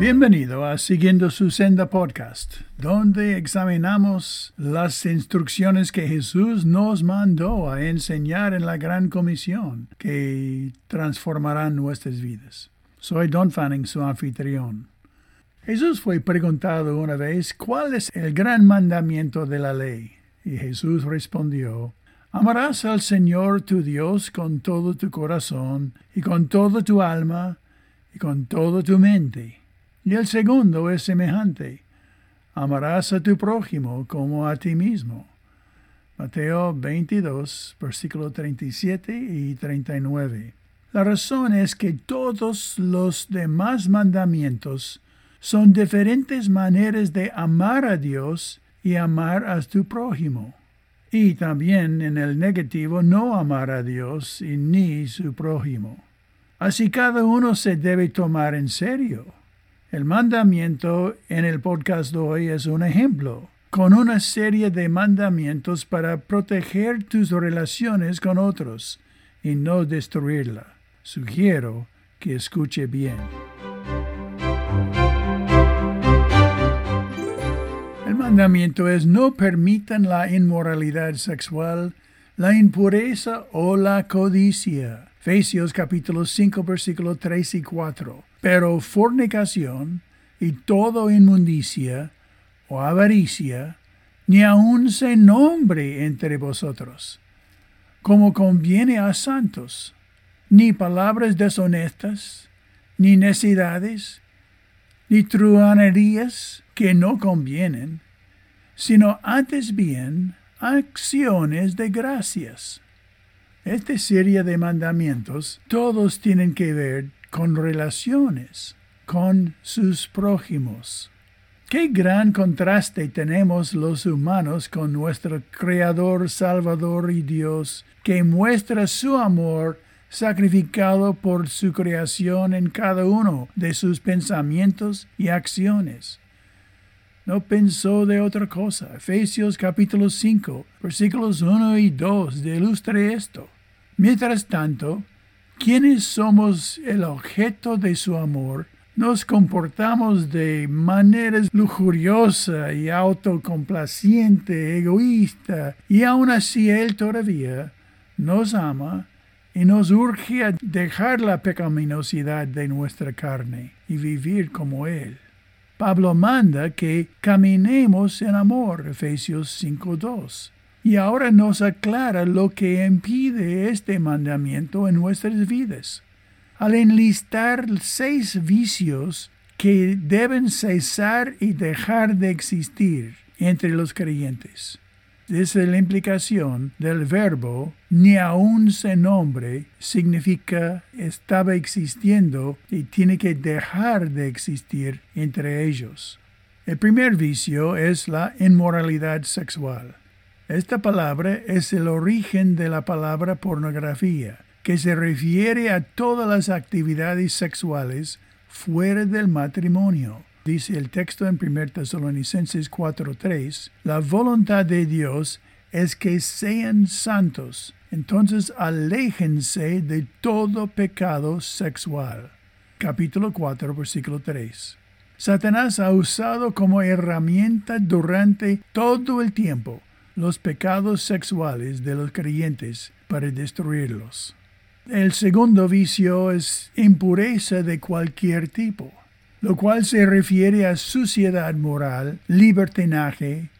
Bienvenido a Siguiendo su Senda Podcast, donde examinamos las instrucciones que Jesús nos mandó a enseñar en la gran comisión que transformarán nuestras vidas. Soy Don Fanning, su anfitrión. Jesús fue preguntado una vez cuál es el gran mandamiento de la ley. Y Jesús respondió, Amarás al Señor tu Dios con todo tu corazón y con toda tu alma y con toda tu mente. Y el segundo es semejante. Amarás a tu prójimo como a ti mismo. Mateo 22, versículo 37 y 39. La razón es que todos los demás mandamientos son diferentes maneras de amar a Dios y amar a tu prójimo. Y también en el negativo no amar a Dios y ni su prójimo. Así cada uno se debe tomar en serio. El mandamiento en el podcast de hoy es un ejemplo, con una serie de mandamientos para proteger tus relaciones con otros y no destruirla. Sugiero que escuche bien. El mandamiento es no permitan la inmoralidad sexual, la impureza o la codicia. Efesios capítulo 5 versículos 3 y 4 pero fornicación y todo inmundicia o avaricia, ni aun se nombre entre vosotros, como conviene a santos, ni palabras deshonestas, ni necedades, ni truanerías que no convienen, sino antes bien acciones de gracias. Esta serie de mandamientos todos tienen que ver con relaciones con sus prójimos. Qué gran contraste tenemos los humanos con nuestro Creador, Salvador y Dios, que muestra su amor sacrificado por su creación en cada uno de sus pensamientos y acciones. No pensó de otra cosa. Efesios capítulo 5, versículos 1 y 2 ilustra esto. Mientras tanto, quienes somos el objeto de su amor, nos comportamos de manera lujuriosa y autocomplaciente, egoísta, y aún así Él todavía nos ama y nos urge a dejar la pecaminosidad de nuestra carne y vivir como Él. Pablo manda que caminemos en amor, Efesios 5.2 y ahora nos aclara lo que impide este mandamiento en nuestras vidas. Al enlistar seis vicios que deben cesar y dejar de existir entre los creyentes. Desde la implicación del verbo ni aun se nombre significa estaba existiendo y tiene que dejar de existir entre ellos. El primer vicio es la inmoralidad sexual. Esta palabra es el origen de la palabra pornografía, que se refiere a todas las actividades sexuales fuera del matrimonio. Dice el texto en 1 Tesalonicenses 4:3, la voluntad de Dios es que sean santos, entonces aléjense de todo pecado sexual. Capítulo 4, versículo 3. Satanás ha usado como herramienta durante todo el tiempo los pecados sexuales de los creyentes para destruirlos. El segundo vicio es impureza de cualquier tipo, lo cual se refiere a suciedad moral, libertinaje,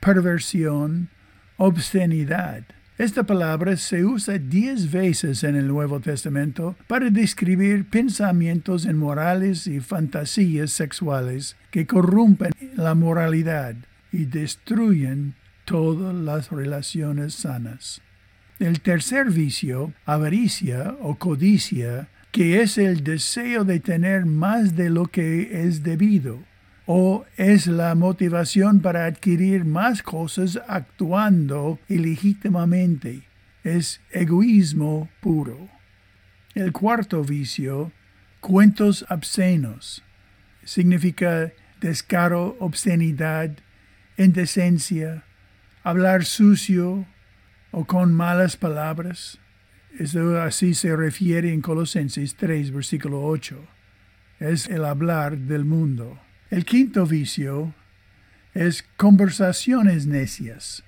perversión, obscenidad. Esta palabra se usa diez veces en el Nuevo Testamento para describir pensamientos inmorales y fantasías sexuales que corrompen la moralidad y destruyen todas las relaciones sanas. El tercer vicio, avaricia o codicia, que es el deseo de tener más de lo que es debido, o es la motivación para adquirir más cosas actuando ilegítimamente, es egoísmo puro. El cuarto vicio, cuentos obscenos, significa descaro, obscenidad, indecencia, hablar sucio o con malas palabras. Eso así se refiere en Colosenses 3, versículo 8. es el hablar del mundo. El quinto vicio es conversaciones necias,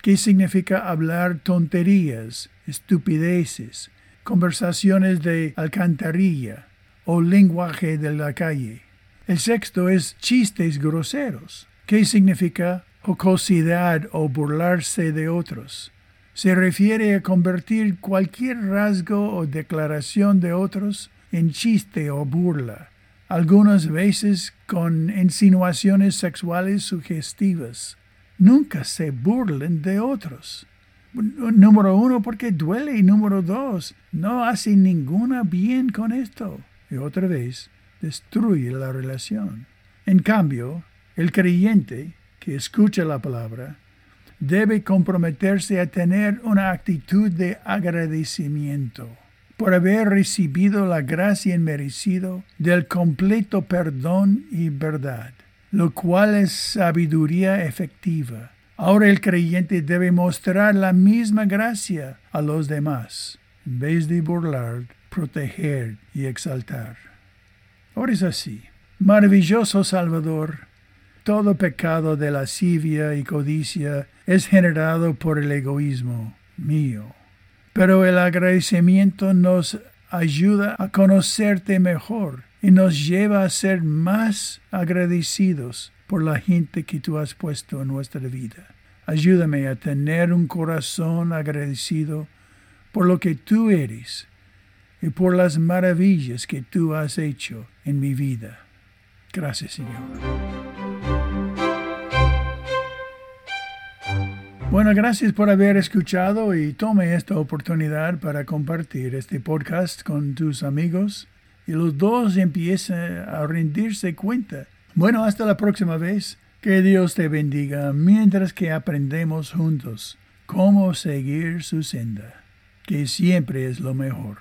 que significa hablar tonterías, estupideces, conversaciones de alcantarilla o lenguaje de la calle. El sexto es chistes groseros, que significa jocosidad o burlarse de otros. Se refiere a convertir cualquier rasgo o declaración de otros en chiste o burla, algunas veces con insinuaciones sexuales sugestivas. Nunca se burlen de otros. Número uno, porque duele, y número dos, no hace ninguna bien con esto. Y otra vez, destruye la relación. En cambio, el creyente que escucha la palabra debe comprometerse a tener una actitud de agradecimiento por haber recibido la gracia inmerecido del completo perdón y verdad, lo cual es sabiduría efectiva. Ahora el creyente debe mostrar la misma gracia a los demás, en vez de burlar, proteger y exaltar. Ahora es así. Maravilloso Salvador, todo pecado de lascivia y codicia es generado por el egoísmo mío. Pero el agradecimiento nos ayuda a conocerte mejor y nos lleva a ser más agradecidos por la gente que tú has puesto en nuestra vida. Ayúdame a tener un corazón agradecido por lo que tú eres y por las maravillas que tú has hecho en mi vida. Gracias, Señor. Bueno, gracias por haber escuchado y tome esta oportunidad para compartir este podcast con tus amigos y los dos empiecen a rendirse cuenta. Bueno, hasta la próxima vez. Que Dios te bendiga mientras que aprendemos juntos cómo seguir su senda, que siempre es lo mejor.